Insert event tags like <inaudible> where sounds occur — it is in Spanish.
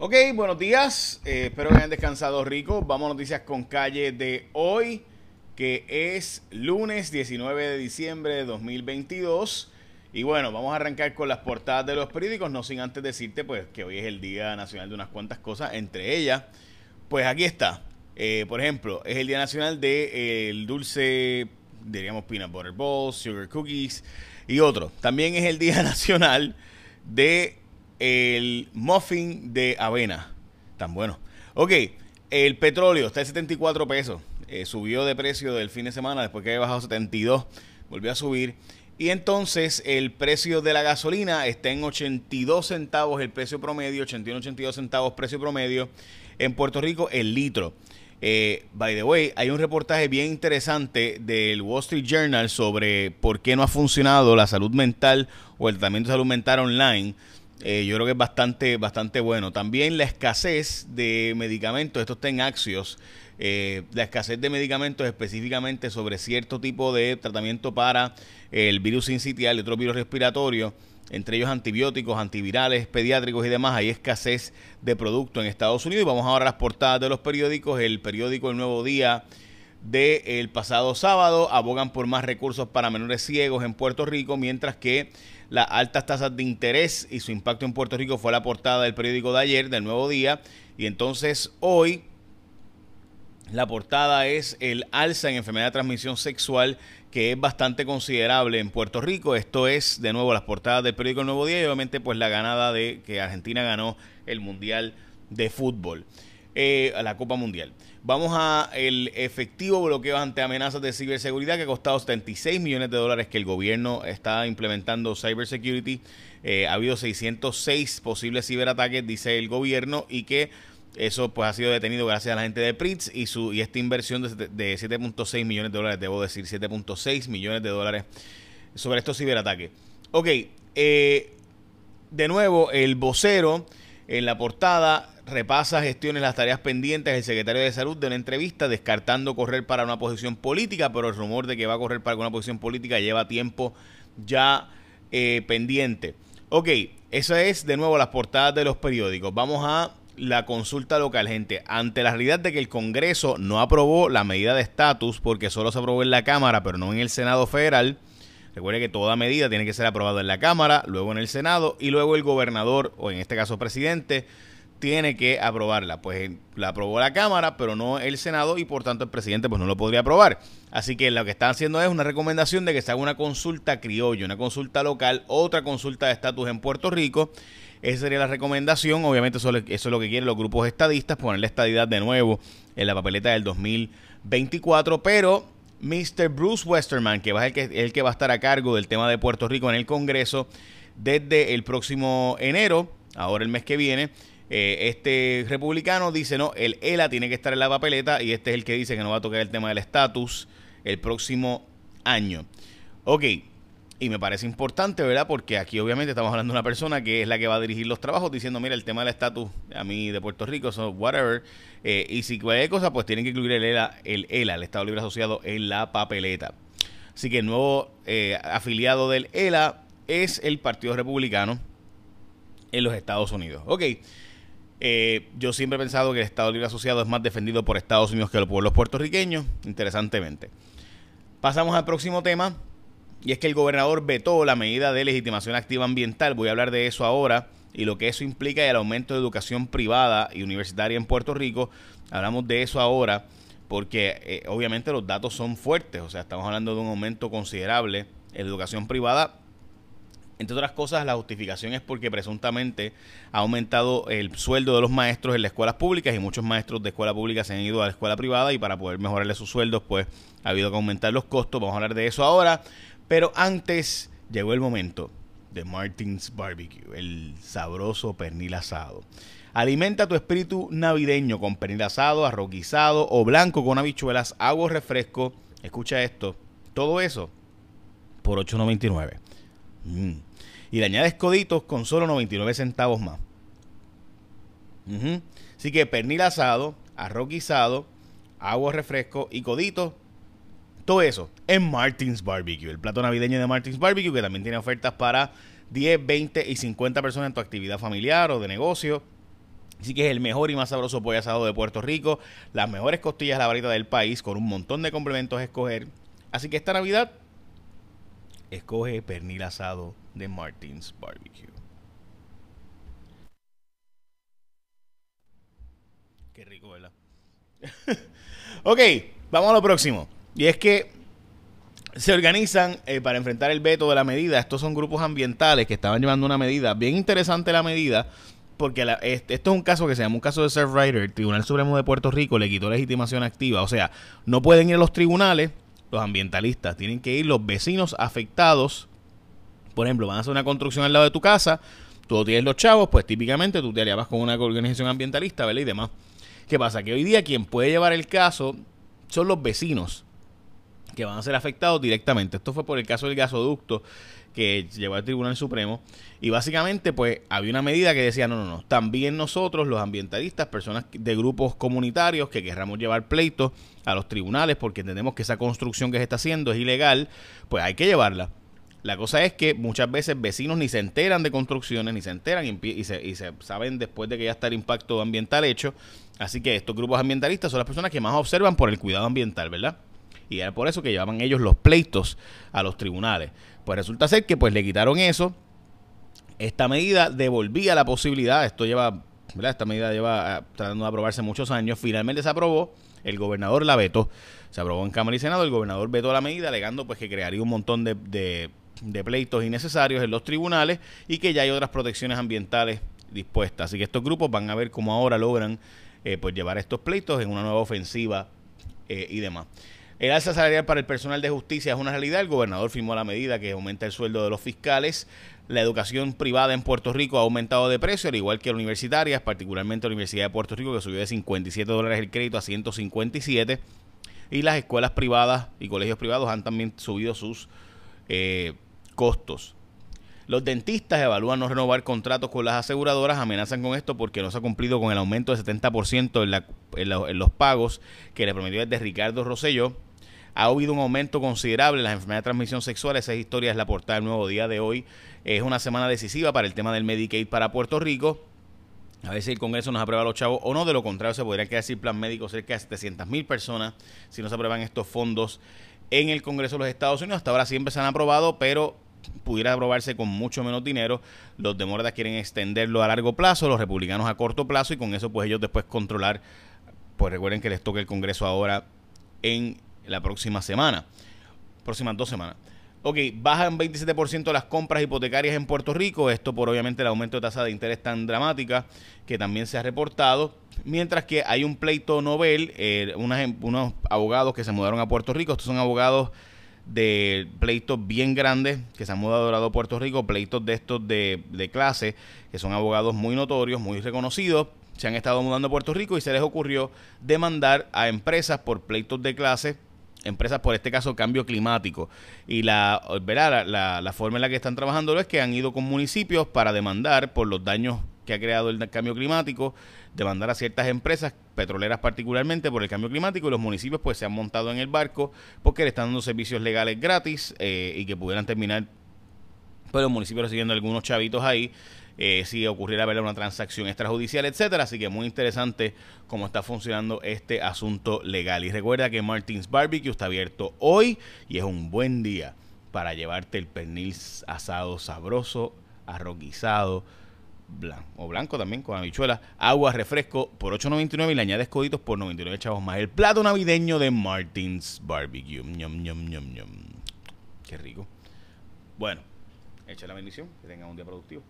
Ok, buenos días. Eh, espero que hayan descansado rico. Vamos a noticias con calle de hoy, que es lunes 19 de diciembre de 2022. Y bueno, vamos a arrancar con las portadas de los periódicos, no sin antes decirte pues que hoy es el Día Nacional de unas cuantas cosas, entre ellas, pues aquí está. Eh, por ejemplo, es el Día Nacional del de, el dulce, diríamos peanut butter balls, sugar cookies y otro. También es el Día <laughs> Nacional de el muffin de avena. Tan bueno. Ok, el petróleo está en 74 pesos. Eh, subió de precio del fin de semana después que había bajado 72. Volvió a subir. Y entonces el precio de la gasolina está en 82 centavos el precio promedio, 81, 82 centavos precio promedio. En Puerto Rico el litro. Eh, by the way, hay un reportaje bien interesante del Wall Street Journal sobre por qué no ha funcionado la salud mental o el tratamiento de salud mental online. Eh, yo creo que es bastante, bastante bueno. También la escasez de medicamentos, esto está en Axios, eh, la escasez de medicamentos específicamente sobre cierto tipo de tratamiento para el virus incitial y otros virus respiratorios, entre ellos antibióticos, antivirales, pediátricos y demás. Hay escasez de producto en Estados Unidos. Y vamos ahora a las portadas de los periódicos. El periódico El Nuevo Día del pasado sábado abogan por más recursos para menores ciegos en Puerto Rico, mientras que las altas tasas de interés y su impacto en Puerto Rico fue la portada del periódico de ayer, del Nuevo Día, y entonces hoy la portada es el alza en enfermedad de transmisión sexual que es bastante considerable en Puerto Rico. Esto es, de nuevo, las portadas del periódico Nuevo Día y obviamente pues la ganada de que Argentina ganó el Mundial de Fútbol, eh, a la Copa Mundial. Vamos a el efectivo bloqueo ante amenazas de ciberseguridad que ha costado 76 millones de dólares que el gobierno está implementando cybersecurity. Eh, ha habido 606 posibles ciberataques, dice el gobierno, y que eso pues ha sido detenido gracias a la gente de Pritz y su y esta inversión de, de 7.6 millones de dólares, debo decir 7.6 millones de dólares sobre estos ciberataques. Ok, eh, de nuevo el vocero en la portada repasa gestiones las tareas pendientes el secretario de salud de una entrevista descartando correr para una posición política, pero el rumor de que va a correr para una posición política lleva tiempo ya eh, pendiente. Ok, esa es de nuevo las portadas de los periódicos. Vamos a la consulta local, gente. Ante la realidad de que el Congreso no aprobó la medida de estatus porque solo se aprobó en la Cámara, pero no en el Senado Federal. Recuerde que toda medida tiene que ser aprobada en la Cámara, luego en el Senado y luego el gobernador, o en este caso presidente, tiene que aprobarla. Pues la aprobó la Cámara, pero no el Senado y por tanto el presidente pues no lo podría aprobar. Así que lo que están haciendo es una recomendación de que se haga una consulta criollo, una consulta local, otra consulta de estatus en Puerto Rico. Esa sería la recomendación. Obviamente eso, es lo que quieren los grupos estadistas, poner la estadidad de nuevo en la papeleta del 2024, pero Mr. Bruce Westerman, que va el que, el que va a estar a cargo del tema de Puerto Rico en el Congreso desde el próximo enero, ahora el mes que viene, eh, este republicano dice, no, el ELA tiene que estar en la papeleta y este es el que dice que no va a tocar el tema del estatus el próximo año. Ok, y me parece importante, ¿verdad? Porque aquí obviamente estamos hablando de una persona que es la que va a dirigir los trabajos diciendo, mira, el tema del estatus a mí de Puerto Rico, so whatever. Eh, y si cualquier cosa, pues tienen que incluir el ELA, el ELA, el Estado Libre Asociado, en la papeleta. Así que el nuevo eh, afiliado del ELA es el Partido Republicano en los Estados Unidos. Ok. Eh, yo siempre he pensado que el Estado Libre Asociado es más defendido por Estados Unidos que por los puertorriqueños, interesantemente. Pasamos al próximo tema, y es que el gobernador vetó la medida de legitimación activa ambiental. Voy a hablar de eso ahora y lo que eso implica y el aumento de educación privada y universitaria en Puerto Rico. Hablamos de eso ahora porque eh, obviamente los datos son fuertes, o sea, estamos hablando de un aumento considerable en educación privada entre otras cosas, la justificación es porque presuntamente ha aumentado el sueldo de los maestros en las escuelas públicas y muchos maestros de escuela pública se han ido a la escuela privada y para poder mejorarle sus sueldos, pues ha habido que aumentar los costos. Vamos a hablar de eso ahora. Pero antes llegó el momento de Martins Barbecue, el sabroso pernil asado. Alimenta tu espíritu navideño con pernil asado, arroz guisado o blanco con habichuelas, agua refresco. Escucha esto. Todo eso por 8.99. Mm y le añades coditos con solo 99 centavos más. Así que pernil asado, arroz guisado, agua refresco y coditos. Todo eso en Martins Barbecue, el plato navideño de Martins Barbecue, que también tiene ofertas para 10, 20 y 50 personas en tu actividad familiar o de negocio. Así que es el mejor y más sabroso pollo asado de Puerto Rico. Las mejores costillas de la varita del país con un montón de complementos a escoger. Así que esta Navidad, escoge pernil asado de Martins Barbecue. Qué rico, ¿verdad? <laughs> ok, vamos a lo próximo. Y es que se organizan eh, para enfrentar el veto de la medida. Estos son grupos ambientales que estaban llevando una medida. Bien interesante la medida, porque esto es un caso que se llama un caso de Surfrider. El Tribunal Supremo de Puerto Rico le quitó legitimación activa. O sea, no pueden ir a los tribunales los ambientalistas. Tienen que ir los vecinos afectados. Por ejemplo, van a hacer una construcción al lado de tu casa. Tú tienes los chavos, pues típicamente tú te harías con una organización ambientalista, ¿verdad? Y demás. ¿Qué pasa? Que hoy día quien puede llevar el caso son los vecinos que van a ser afectados directamente. Esto fue por el caso del gasoducto que llevó al Tribunal Supremo y básicamente pues había una medida que decía no, no, no, también nosotros los ambientalistas, personas de grupos comunitarios que querramos llevar pleitos a los tribunales porque entendemos que esa construcción que se está haciendo es ilegal, pues hay que llevarla. La cosa es que muchas veces vecinos ni se enteran de construcciones, ni se enteran y, y se saben después de que ya está el impacto ambiental hecho. Así que estos grupos ambientalistas son las personas que más observan por el cuidado ambiental, ¿verdad? Y era por eso que llevaban ellos los pleitos a los tribunales. Pues resulta ser que pues le quitaron eso. Esta medida devolvía la posibilidad, esto lleva, ¿verdad? Esta medida lleva eh, tratando de aprobarse muchos años, finalmente se aprobó, el gobernador la vetó, se aprobó en Cámara y Senado, el gobernador vetó la medida alegando pues que crearía un montón de, de pleitos innecesarios en los tribunales y que ya hay otras protecciones ambientales dispuestas. Así que estos grupos van a ver cómo ahora logran eh, pues llevar estos pleitos en una nueva ofensiva eh, y demás. El alza salarial para el personal de justicia es una realidad. El gobernador firmó la medida que aumenta el sueldo de los fiscales. La educación privada en Puerto Rico ha aumentado de precio, al igual que la universitaria, particularmente la Universidad de Puerto Rico, que subió de 57 dólares el crédito a 157. Y las escuelas privadas y colegios privados han también subido sus eh, costos. Los dentistas evalúan no renovar contratos con las aseguradoras, amenazan con esto porque no se ha cumplido con el aumento de 70% en, en, los pagos que le prometió desde Ricardo Rosselló. Ha habido un aumento considerable en las enfermedades de transmisión sexual. Esa historia es la portada del nuevo día de hoy. Es una semana decisiva para el tema del Medicaid para Puerto Rico. A ver si el Congreso nos aprueba los chavos o no. De lo contrario, se podría quedar sin plan médico cerca de 700 mil personas si no se aprueban estos fondos en el Congreso de los Estados Unidos. Hasta ahora siempre se han aprobado, pero pudiera aprobarse con mucho menos dinero. Los demócratas quieren extenderlo a largo plazo, los republicanos a corto plazo y con eso pues ellos después controlar. Pues recuerden que les toca el Congreso ahora en la próxima semana, próximas dos semanas. Ok, bajan 27% las compras hipotecarias en Puerto Rico, esto por obviamente el aumento de tasa de interés tan dramática que también se ha reportado, mientras que hay un pleito Nobel, eh, unos abogados que se mudaron a Puerto Rico, estos son abogados de pleitos bien grandes que se han mudado a Puerto Rico, pleitos de estos de clase, que son abogados muy notorios, muy reconocidos, se han estado mudando a Puerto Rico y se les ocurrió demandar a empresas por pleitos de clase empresas por este caso cambio climático. Y la, La, la, forma en la que están trabajando es que han ido con municipios para demandar por los daños que ha creado el cambio climático, demandar a ciertas empresas petroleras particularmente por el cambio climático y los municipios pues se han montado en el barco porque le están dando servicios legales gratis eh, y que pudieran terminar pues los municipios recibiendo algunos chavitos ahí eh, si ocurriera ver una transacción extrajudicial, etcétera. Así que muy interesante cómo está funcionando este asunto legal. Y recuerda que Martins Barbecue está abierto hoy y es un buen día para llevarte el pernil asado sabroso, arroquizado, blanco, o blanco también con habichuelas, agua, refresco por 8.99 y le añades coditos por 99 chavos más. El plato navideño de Martins Barbecue. Ñom, ñom, ñom, ñom. Qué rico. Bueno, echa la bendición, que tengan un día productivo.